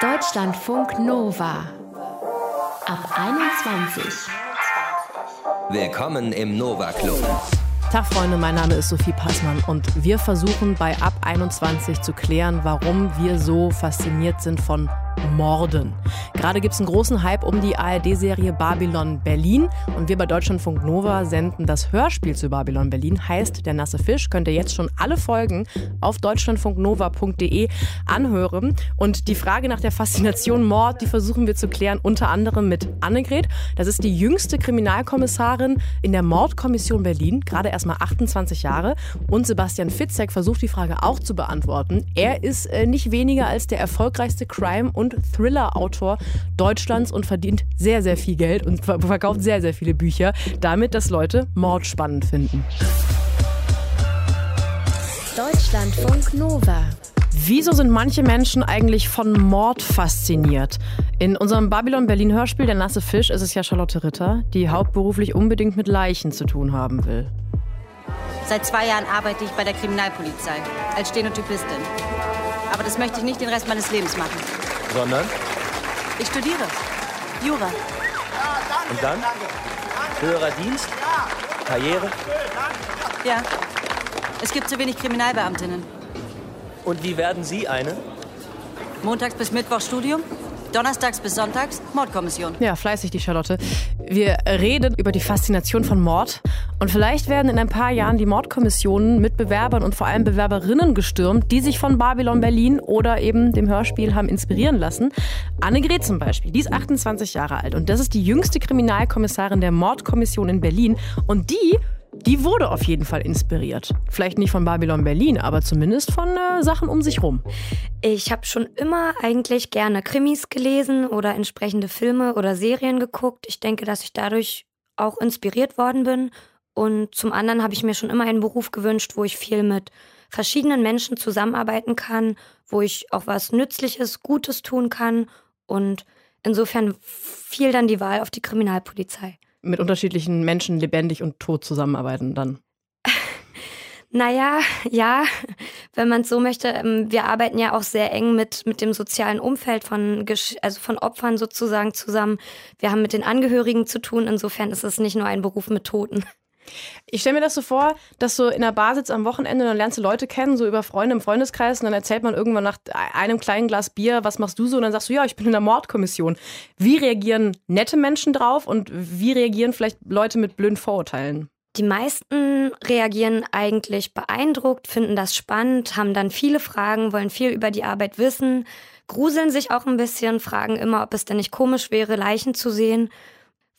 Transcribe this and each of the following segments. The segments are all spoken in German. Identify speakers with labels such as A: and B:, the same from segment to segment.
A: Deutschlandfunk Nova. Ab 21.
B: Willkommen im Nova Club.
C: Tag Freunde, mein Name ist Sophie Passmann und wir versuchen bei Ab 21 zu klären, warum wir so fasziniert sind von Morden. Gerade gibt es einen großen Hype um die ARD-Serie Babylon Berlin und wir bei Deutschlandfunk Nova senden das Hörspiel zu Babylon Berlin, heißt Der nasse Fisch. Könnt ihr jetzt schon alle Folgen auf deutschlandfunknova.de anhören. Und die Frage nach der Faszination Mord, die versuchen wir zu klären, unter anderem mit Annegret. Das ist die jüngste Kriminalkommissarin in der Mordkommission Berlin, gerade erst mal 28 Jahre. Und Sebastian Fitzek versucht die Frage auch zu beantworten. Er ist äh, nicht weniger als der erfolgreichste Crime- und Thriller-Autor Deutschlands und verdient sehr, sehr viel Geld und verkauft sehr, sehr viele Bücher, damit, dass Leute Mord spannend finden.
A: Deutschlandfunk Nova.
C: Wieso sind manche Menschen eigentlich von Mord fasziniert? In unserem Babylon Berlin Hörspiel Der nasse Fisch ist es ja Charlotte Ritter, die hauptberuflich unbedingt mit Leichen zu tun haben will.
D: Seit zwei Jahren arbeite ich bei der Kriminalpolizei als Stenotypistin. Aber das möchte ich nicht den Rest meines Lebens machen.
E: Sondern?
D: Ich studiere. Jura.
E: Und dann? Höherer Dienst? Karriere?
D: Ja. Es gibt zu wenig Kriminalbeamtinnen.
E: Und wie werden Sie eine?
D: Montags bis Mittwoch Studium, donnerstags bis sonntags Mordkommission.
C: Ja, fleißig die Charlotte. Wir reden über die Faszination von Mord und vielleicht werden in ein paar Jahren die Mordkommissionen mit Bewerbern und vor allem Bewerberinnen gestürmt, die sich von Babylon Berlin oder eben dem Hörspiel haben inspirieren lassen. Annegret zum Beispiel, die ist 28 Jahre alt und das ist die jüngste Kriminalkommissarin der Mordkommission in Berlin und die die wurde auf jeden Fall inspiriert. Vielleicht nicht von Babylon Berlin, aber zumindest von äh, Sachen um sich rum.
F: Ich habe schon immer eigentlich gerne Krimis gelesen oder entsprechende Filme oder Serien geguckt. Ich denke, dass ich dadurch auch inspiriert worden bin. Und zum anderen habe ich mir schon immer einen Beruf gewünscht, wo ich viel mit verschiedenen Menschen zusammenarbeiten kann, wo ich auch was Nützliches, Gutes tun kann. Und insofern fiel dann die Wahl auf die Kriminalpolizei
C: mit unterschiedlichen Menschen lebendig und tot zusammenarbeiten dann?
F: Naja, ja, wenn man es so möchte. Ähm, wir arbeiten ja auch sehr eng mit, mit dem sozialen Umfeld von, also von Opfern sozusagen zusammen. Wir haben mit den Angehörigen zu tun. Insofern ist es nicht nur ein Beruf mit Toten.
C: Ich stelle mir das so vor, dass du in der Bar sitzt am Wochenende, dann lernst du Leute kennen, so über Freunde im Freundeskreis, und dann erzählt man irgendwann nach einem kleinen Glas Bier, was machst du so? Und dann sagst du, ja, ich bin in der Mordkommission. Wie reagieren nette Menschen drauf und wie reagieren vielleicht Leute mit blöden Vorurteilen?
F: Die meisten reagieren eigentlich beeindruckt, finden das spannend, haben dann viele Fragen, wollen viel über die Arbeit wissen, gruseln sich auch ein bisschen, fragen immer, ob es denn nicht komisch wäre, Leichen zu sehen.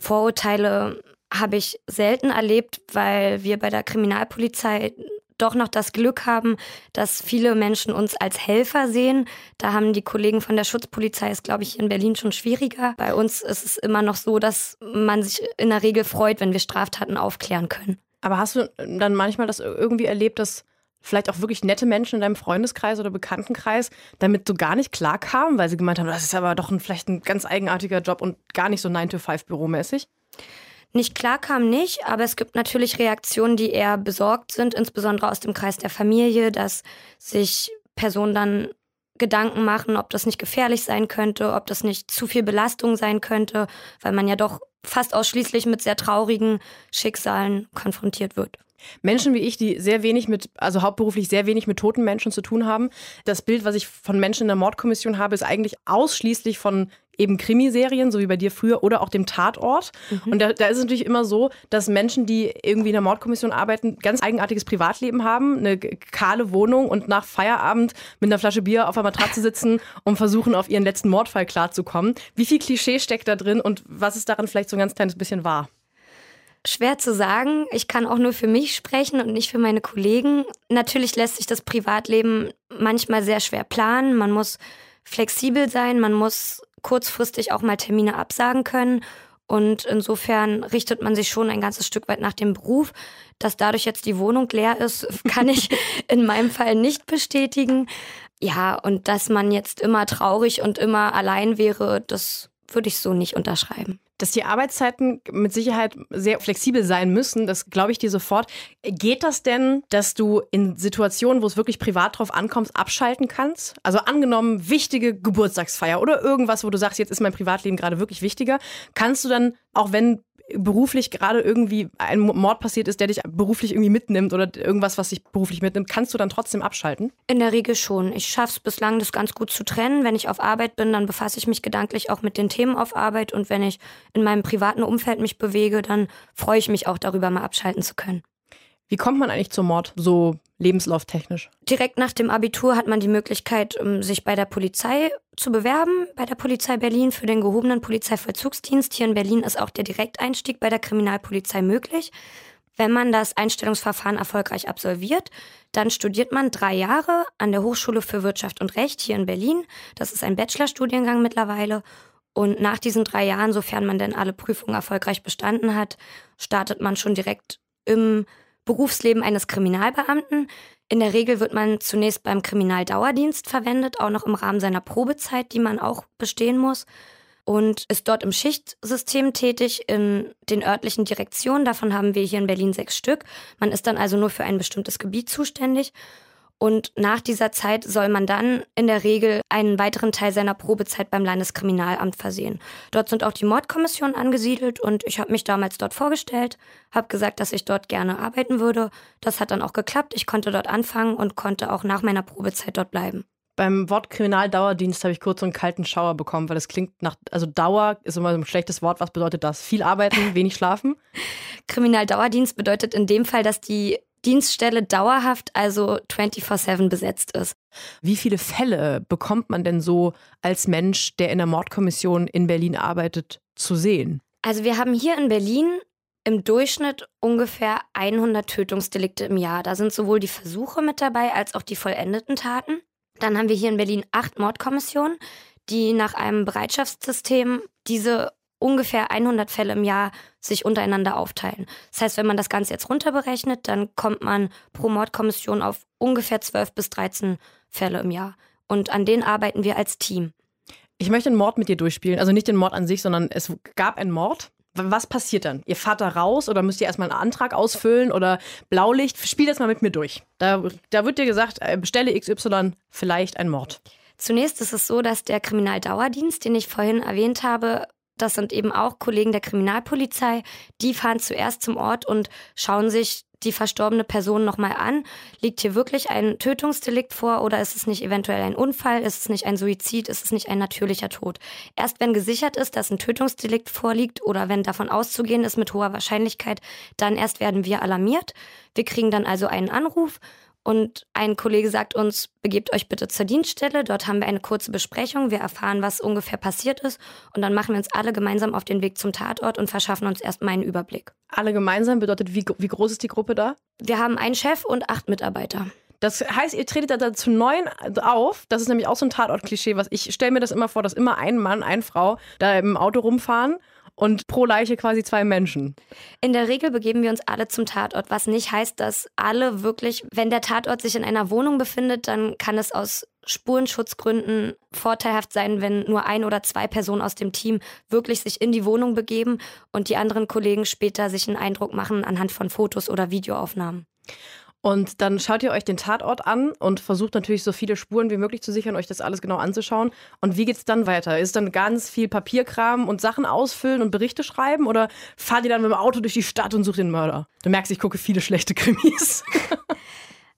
F: Vorurteile habe ich selten erlebt, weil wir bei der Kriminalpolizei doch noch das Glück haben, dass viele Menschen uns als Helfer sehen. Da haben die Kollegen von der Schutzpolizei es, glaube ich, in Berlin schon schwieriger. Bei uns ist es immer noch so, dass man sich in der Regel freut, wenn wir Straftaten aufklären können.
C: Aber hast du dann manchmal das irgendwie erlebt, dass vielleicht auch wirklich nette Menschen in deinem Freundeskreis oder Bekanntenkreis damit so gar nicht klarkamen, weil sie gemeint haben, das ist aber doch ein, vielleicht ein ganz eigenartiger Job und gar nicht so 9-to-5-büromäßig?
F: Nicht klar kam nicht, aber es gibt natürlich Reaktionen, die eher besorgt sind, insbesondere aus dem Kreis der Familie, dass sich Personen dann Gedanken machen, ob das nicht gefährlich sein könnte, ob das nicht zu viel Belastung sein könnte, weil man ja doch fast ausschließlich mit sehr traurigen Schicksalen konfrontiert wird.
C: Menschen wie ich, die sehr wenig mit, also hauptberuflich sehr wenig mit toten Menschen zu tun haben. Das Bild, was ich von Menschen in der Mordkommission habe, ist eigentlich ausschließlich von eben Krimiserien, so wie bei dir früher, oder auch dem Tatort. Mhm. Und da, da, ist es natürlich immer so, dass Menschen, die irgendwie in der Mordkommission arbeiten, ganz eigenartiges Privatleben haben, eine kahle Wohnung und nach Feierabend mit einer Flasche Bier auf der Matratze sitzen und versuchen, auf ihren letzten Mordfall klarzukommen. Wie viel Klischee steckt da drin und was ist daran vielleicht so ein ganz kleines bisschen wahr?
F: Schwer zu sagen. Ich kann auch nur für mich sprechen und nicht für meine Kollegen. Natürlich lässt sich das Privatleben manchmal sehr schwer planen. Man muss flexibel sein, man muss kurzfristig auch mal Termine absagen können. Und insofern richtet man sich schon ein ganzes Stück weit nach dem Beruf. Dass dadurch jetzt die Wohnung leer ist, kann ich in meinem Fall nicht bestätigen. Ja, und dass man jetzt immer traurig und immer allein wäre, das würde ich so nicht unterschreiben.
C: Dass die Arbeitszeiten mit Sicherheit sehr flexibel sein müssen, das glaube ich dir sofort. Geht das denn, dass du in Situationen, wo es wirklich privat drauf ankommt, abschalten kannst? Also angenommen, wichtige Geburtstagsfeier oder irgendwas, wo du sagst, jetzt ist mein Privatleben gerade wirklich wichtiger, kannst du dann, auch wenn beruflich gerade irgendwie ein Mord passiert ist, der dich beruflich irgendwie mitnimmt oder irgendwas, was dich beruflich mitnimmt, kannst du dann trotzdem abschalten?
F: In der Regel schon. Ich schaffe es bislang, das ganz gut zu trennen. Wenn ich auf Arbeit bin, dann befasse ich mich gedanklich auch mit den Themen auf Arbeit und wenn ich in meinem privaten Umfeld mich bewege, dann freue ich mich auch darüber, mal abschalten zu können.
C: Wie kommt man eigentlich zum Mord, so lebenslauftechnisch?
F: Direkt nach dem Abitur hat man die Möglichkeit, ähm, sich bei der Polizei zu bewerben, bei der Polizei Berlin für den gehobenen Polizeivollzugsdienst. Hier in Berlin ist auch der Direkteinstieg bei der Kriminalpolizei möglich. Wenn man das Einstellungsverfahren erfolgreich absolviert, dann studiert man drei Jahre an der Hochschule für Wirtschaft und Recht hier in Berlin. Das ist ein Bachelorstudiengang mittlerweile. Und nach diesen drei Jahren, sofern man denn alle Prüfungen erfolgreich bestanden hat, startet man schon direkt im Berufsleben eines Kriminalbeamten. In der Regel wird man zunächst beim Kriminaldauerdienst verwendet, auch noch im Rahmen seiner Probezeit, die man auch bestehen muss. Und ist dort im Schichtsystem tätig in den örtlichen Direktionen. Davon haben wir hier in Berlin sechs Stück. Man ist dann also nur für ein bestimmtes Gebiet zuständig. Und nach dieser Zeit soll man dann in der Regel einen weiteren Teil seiner Probezeit beim Landeskriminalamt versehen. Dort sind auch die Mordkommissionen angesiedelt und ich habe mich damals dort vorgestellt, habe gesagt, dass ich dort gerne arbeiten würde. Das hat dann auch geklappt. Ich konnte dort anfangen und konnte auch nach meiner Probezeit dort bleiben.
C: Beim Wort Kriminaldauerdienst habe ich kurz so einen kalten Schauer bekommen, weil das klingt nach, also Dauer ist immer so ein schlechtes Wort. Was bedeutet das? Viel arbeiten, wenig schlafen?
F: Kriminaldauerdienst bedeutet in dem Fall, dass die Dienststelle dauerhaft, also 24-7 besetzt ist.
C: Wie viele Fälle bekommt man denn so als Mensch, der in der Mordkommission in Berlin arbeitet, zu sehen?
F: Also wir haben hier in Berlin im Durchschnitt ungefähr 100 Tötungsdelikte im Jahr. Da sind sowohl die Versuche mit dabei als auch die vollendeten Taten. Dann haben wir hier in Berlin acht Mordkommissionen, die nach einem Bereitschaftssystem diese ungefähr 100 Fälle im Jahr sich untereinander aufteilen. Das heißt, wenn man das Ganze jetzt runterberechnet, dann kommt man pro Mordkommission auf ungefähr 12 bis 13 Fälle im Jahr. Und an denen arbeiten wir als Team.
C: Ich möchte einen Mord mit dir durchspielen. Also nicht den Mord an sich, sondern es gab einen Mord. Was passiert dann? Ihr fahrt da raus oder müsst ihr erstmal einen Antrag ausfüllen oder Blaulicht? Spiel das mal mit mir durch. Da, da wird dir gesagt, äh, bestelle XY vielleicht ein Mord.
F: Zunächst ist es so, dass der Kriminaldauerdienst, den ich vorhin erwähnt habe, das sind eben auch Kollegen der Kriminalpolizei, die fahren zuerst zum Ort und schauen sich die verstorbene Person nochmal an. Liegt hier wirklich ein Tötungsdelikt vor oder ist es nicht eventuell ein Unfall? Ist es nicht ein Suizid? Ist es nicht ein natürlicher Tod? Erst wenn gesichert ist, dass ein Tötungsdelikt vorliegt oder wenn davon auszugehen ist mit hoher Wahrscheinlichkeit, dann erst werden wir alarmiert. Wir kriegen dann also einen Anruf und ein Kollege sagt uns, begebt euch bitte zur Dienststelle. Dort haben wir eine kurze Besprechung. Wir erfahren, was ungefähr passiert ist. Und dann machen wir uns alle gemeinsam auf den Weg zum Tatort und verschaffen uns erstmal einen Überblick.
C: Alle gemeinsam bedeutet, wie, wie groß ist die Gruppe da?
F: Wir haben einen Chef und acht Mitarbeiter.
C: Das heißt, ihr tretet da zu neun auf. Das ist nämlich auch so ein Tatort-Klischee, was ich stelle mir das immer vor, dass immer ein Mann, eine Frau da im Auto rumfahren und pro Leiche quasi zwei Menschen.
F: In der Regel begeben wir uns alle zum Tatort, was nicht heißt, dass alle wirklich, wenn der Tatort sich in einer Wohnung befindet, dann kann es aus Spurenschutzgründen vorteilhaft sein, wenn nur ein oder zwei Personen aus dem Team wirklich sich in die Wohnung begeben und die anderen Kollegen später sich einen Eindruck machen anhand von Fotos oder Videoaufnahmen.
C: Und dann schaut ihr euch den Tatort an und versucht natürlich so viele Spuren wie möglich zu sichern, euch das alles genau anzuschauen. Und wie geht's dann weiter? Ist dann ganz viel Papierkram und Sachen ausfüllen und Berichte schreiben oder fahrt ihr dann mit dem Auto durch die Stadt und sucht den Mörder? Du merkst, ich gucke viele schlechte Krimis.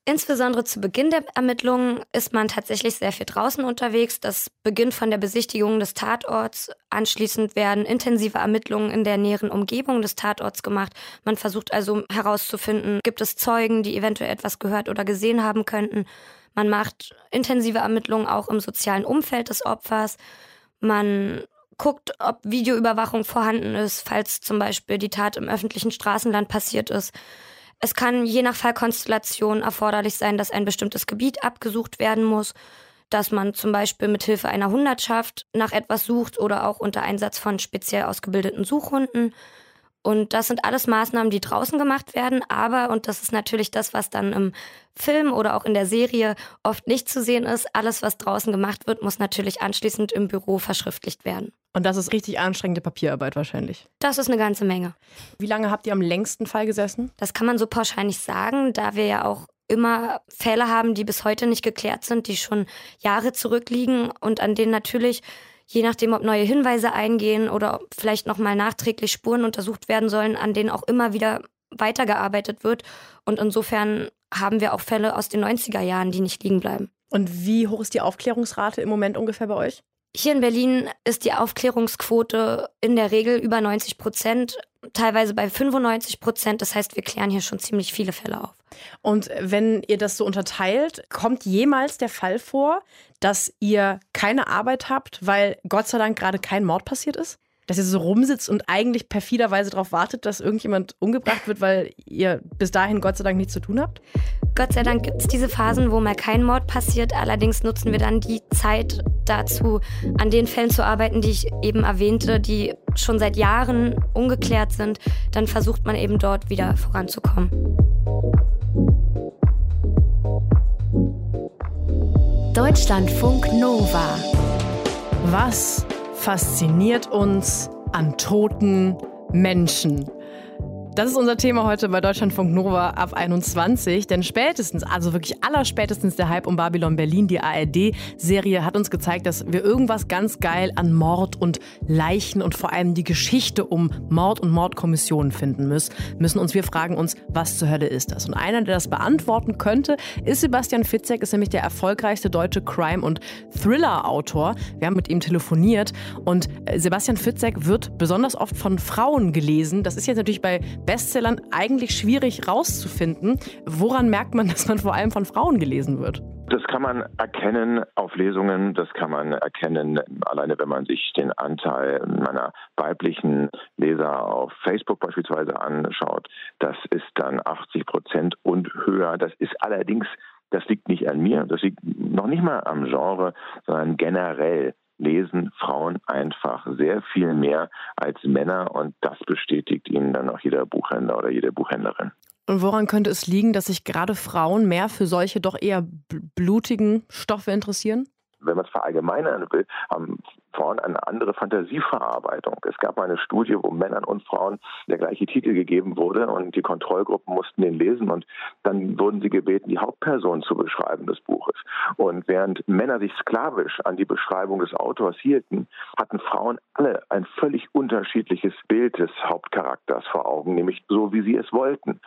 F: Insbesondere zu Beginn der Ermittlungen ist man tatsächlich sehr viel draußen unterwegs. Das beginnt von der Besichtigung des Tatorts. Anschließend werden intensive Ermittlungen in der näheren Umgebung des Tatorts gemacht. Man versucht also herauszufinden, gibt es Zeugen, die eventuell etwas gehört oder gesehen haben könnten. Man macht intensive Ermittlungen auch im sozialen Umfeld des Opfers. Man guckt, ob Videoüberwachung vorhanden ist, falls zum Beispiel die Tat im öffentlichen Straßenland passiert ist. Es kann je nach Fallkonstellation erforderlich sein, dass ein bestimmtes Gebiet abgesucht werden muss, dass man zum Beispiel mit Hilfe einer Hundertschaft nach etwas sucht oder auch unter Einsatz von speziell ausgebildeten Suchhunden. Und das sind alles Maßnahmen, die draußen gemacht werden, aber, und das ist natürlich das, was dann im Film oder auch in der Serie oft nicht zu sehen ist, alles, was draußen gemacht wird, muss natürlich anschließend im Büro verschriftlicht werden.
C: Und das ist richtig anstrengende Papierarbeit wahrscheinlich.
F: Das ist eine ganze Menge.
C: Wie lange habt ihr am längsten Fall gesessen?
F: Das kann man so pauschal nicht sagen, da wir ja auch immer Fälle haben, die bis heute nicht geklärt sind, die schon Jahre zurückliegen und an denen natürlich je nachdem, ob neue Hinweise eingehen oder vielleicht nochmal nachträglich Spuren untersucht werden sollen, an denen auch immer wieder weitergearbeitet wird. Und insofern haben wir auch Fälle aus den 90er Jahren, die nicht liegen bleiben.
C: Und wie hoch ist die Aufklärungsrate im Moment ungefähr bei euch?
F: Hier in Berlin ist die Aufklärungsquote in der Regel über 90 Prozent, teilweise bei 95 Prozent. Das heißt, wir klären hier schon ziemlich viele Fälle auf.
C: Und wenn ihr das so unterteilt, kommt jemals der Fall vor, dass ihr keine Arbeit habt, weil Gott sei Dank gerade kein Mord passiert ist? Dass ihr so rumsitzt und eigentlich perfiderweise darauf wartet, dass irgendjemand umgebracht wird, weil ihr bis dahin Gott sei Dank nichts zu tun habt?
F: Gott sei Dank gibt es diese Phasen, wo mal kein Mord passiert. Allerdings nutzen wir dann die Zeit dazu, an den Fällen zu arbeiten, die ich eben erwähnte, die schon seit Jahren ungeklärt sind. Dann versucht man eben dort wieder voranzukommen.
A: Deutschlandfunk Nova.
C: Was fasziniert uns an toten Menschen? Das ist unser Thema heute bei Deutschlandfunk Nova ab 21. Denn spätestens, also wirklich allerspätestens der Hype um Babylon Berlin, die ARD-Serie, hat uns gezeigt, dass wir irgendwas ganz geil an Mord und Leichen und vor allem die Geschichte um Mord und Mordkommissionen finden müssen. Müssen uns, wir fragen uns, was zur Hölle ist das? Und einer, der das beantworten könnte, ist Sebastian Fitzek, ist nämlich der erfolgreichste deutsche Crime- und Thriller-Autor. Wir haben mit ihm telefoniert und äh, Sebastian Fitzek wird besonders oft von Frauen gelesen. Das ist jetzt natürlich bei Bestsellern eigentlich schwierig rauszufinden. Woran merkt man, dass man vor allem von Frauen gelesen wird?
B: Das kann man erkennen auf Lesungen, das kann man erkennen alleine, wenn man sich den Anteil meiner weiblichen Leser auf Facebook beispielsweise anschaut. Das ist dann 80 Prozent und höher. Das ist allerdings, das liegt nicht an mir, das liegt noch nicht mal am Genre, sondern generell lesen Frauen einfach sehr viel mehr als Männer und das bestätigt ihnen dann auch jeder Buchhändler oder jede Buchhändlerin.
C: Und woran könnte es liegen, dass sich gerade Frauen mehr für solche doch eher blutigen Stoffe interessieren?
B: wenn man es verallgemeinern will, haben Frauen eine andere Fantasieverarbeitung. Es gab mal eine Studie, wo Männern und Frauen der gleiche Titel gegeben wurde und die Kontrollgruppen mussten den lesen und dann wurden sie gebeten, die Hauptperson zu beschreiben des Buches. Und während Männer sich sklavisch an die Beschreibung des Autors hielten, hatten Frauen alle ein völlig unterschiedliches Bild des Hauptcharakters vor Augen, nämlich so, wie sie es wollten.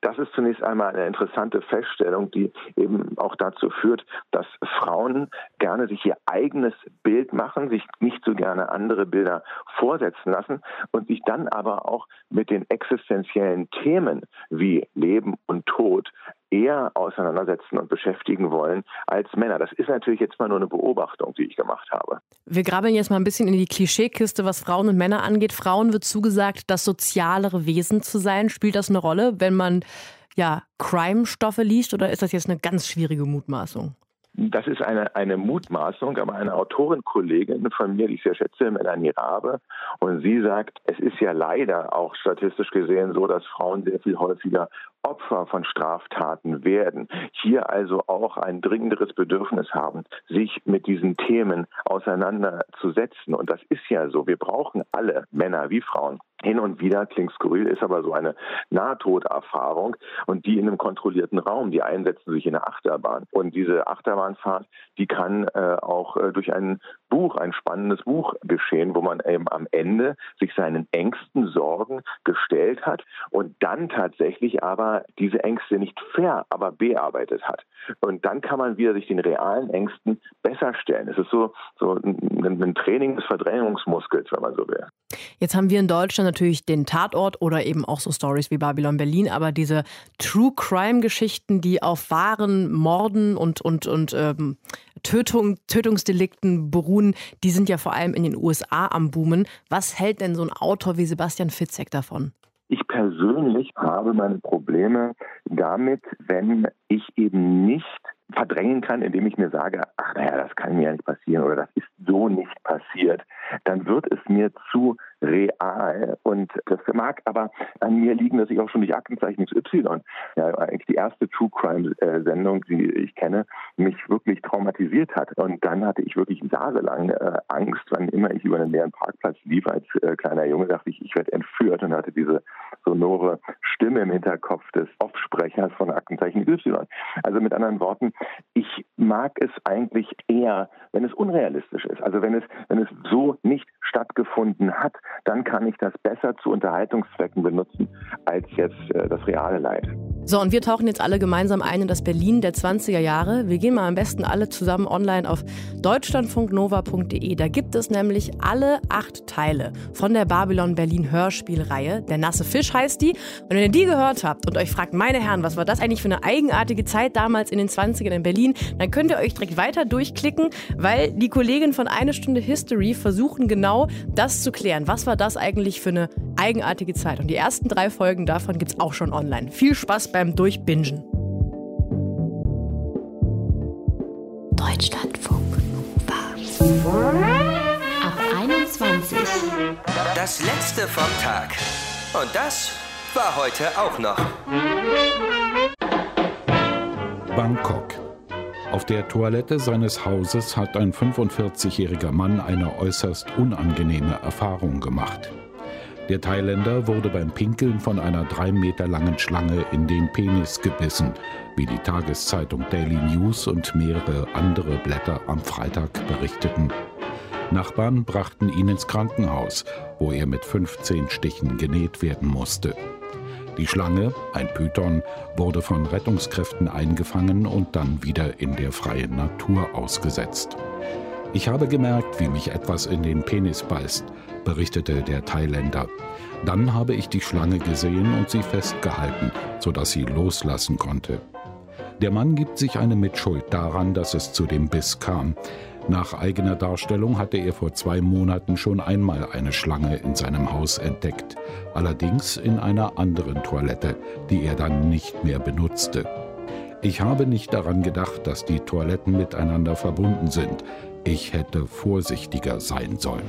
B: Das ist zunächst einmal eine interessante Feststellung, die eben auch dazu führt, dass Frauen gerne sich ihr eigenes Bild machen, sich nicht so gerne andere Bilder vorsetzen lassen und sich dann aber auch mit den existenziellen Themen wie Leben und Tod eher auseinandersetzen und beschäftigen wollen als Männer. Das ist natürlich jetzt mal nur eine Beobachtung, die ich gemacht habe.
C: Wir grabbeln jetzt mal ein bisschen in die Klischeekiste, was Frauen und Männer angeht. Frauen wird zugesagt, das sozialere Wesen zu sein. Spielt das eine Rolle, wenn man ja Crime-Stoffe liest oder ist das jetzt eine ganz schwierige Mutmaßung?
B: Das ist eine, eine Mutmaßung, aber eine Autorenkollegin von mir, die ich sehr schätze, Melanie Rabe, und sie sagt, es ist ja leider auch statistisch gesehen so, dass Frauen sehr viel häufiger Opfer von Straftaten werden, hier also auch ein dringenderes Bedürfnis haben, sich mit diesen Themen auseinanderzusetzen. Und das ist ja so. Wir brauchen alle, Männer wie Frauen, hin und wieder, klingt skurril, ist aber so eine Nahtoderfahrung und die in einem kontrollierten Raum. Die einsetzen sich in eine Achterbahn. Und diese Achterbahnfahrt, die kann äh, auch äh, durch ein Buch, ein spannendes Buch geschehen, wo man eben am Ende sich seinen Ängsten, Sorgen gestellt hat und dann tatsächlich aber diese Ängste nicht fair, aber bearbeitet hat. Und dann kann man wieder sich den realen Ängsten besser stellen. Es ist so, so ein, ein Training des Verdrängungsmuskels, wenn man so will.
C: Jetzt haben wir in Deutschland natürlich den Tatort oder eben auch so Stories wie Babylon Berlin, aber diese True Crime Geschichten, die auf wahren Morden und, und, und ähm, Tötung, Tötungsdelikten beruhen, die sind ja vor allem in den USA am Boomen. Was hält denn so ein Autor wie Sebastian Fitzek davon?
B: Ich persönlich habe meine Probleme damit, wenn ich eben nicht verdrängen kann, indem ich mir sage, ach naja, das kann mir ja nicht passieren oder das ist so nicht passiert. dann wird es mir zu real. Und das mag aber an mir liegen, dass ich auch schon durch Aktenzeichen XY, ja, eigentlich die erste True Crime-Sendung, die ich kenne, mich wirklich traumatisiert hat. Und dann hatte ich wirklich jahrelang äh, Angst, wann immer ich über einen leeren Parkplatz lief als äh, kleiner Junge, dachte ich, ich werde entführt und hatte diese sonore Stimme im Hinterkopf des Offsprechers von Aktenzeichen Y. Also mit anderen Worten, ich mag es eigentlich eher, wenn es unrealistisch ist. Also wenn es, wenn es so nicht stattgefunden hat, dann kann ich das besser zu Unterhaltungszwecken benutzen als jetzt äh, das reale Leid.
C: So, und wir tauchen jetzt alle gemeinsam ein in das Berlin der 20er Jahre. Wir gehen mal am besten alle zusammen online auf deutschlandfunknova.de. Da gibt es nämlich alle acht Teile von der Babylon Berlin Hörspielreihe. Der nasse Fisch heißt die. Und wenn ihr die gehört habt und euch fragt, meine Herren, was war das eigentlich für eine eigenartige Zeit damals in den 20ern in Berlin, dann könnt ihr euch direkt weiter durchklicken, weil die Kollegen von Eine Stunde History versuchen genau das zu klären. Was war das eigentlich für eine eigenartige Zeit? Und die ersten drei Folgen davon gibt es auch schon online. Viel Spaß beim Durchbingen.
A: Deutschlandfunk Ab 21.
G: Das letzte vom Tag. Und das war heute auch noch.
H: Bangkok. Auf der Toilette seines Hauses hat ein 45-jähriger Mann eine äußerst unangenehme Erfahrung gemacht. Der Thailänder wurde beim Pinkeln von einer drei Meter langen Schlange in den Penis gebissen, wie die Tageszeitung Daily News und mehrere andere Blätter am Freitag berichteten. Nachbarn brachten ihn ins Krankenhaus, wo er mit 15 Stichen genäht werden musste. Die Schlange, ein Python, wurde von Rettungskräften eingefangen und dann wieder in der freien Natur ausgesetzt. Ich habe gemerkt, wie mich etwas in den Penis beißt, berichtete der Thailänder. Dann habe ich die Schlange gesehen und sie festgehalten, sodass sie loslassen konnte. Der Mann gibt sich eine Mitschuld daran, dass es zu dem Biss kam. Nach eigener Darstellung hatte er vor zwei Monaten schon einmal eine Schlange in seinem Haus entdeckt, allerdings in einer anderen Toilette, die er dann nicht mehr benutzte. Ich habe nicht daran gedacht, dass die Toiletten miteinander verbunden sind. Ich hätte vorsichtiger sein sollen.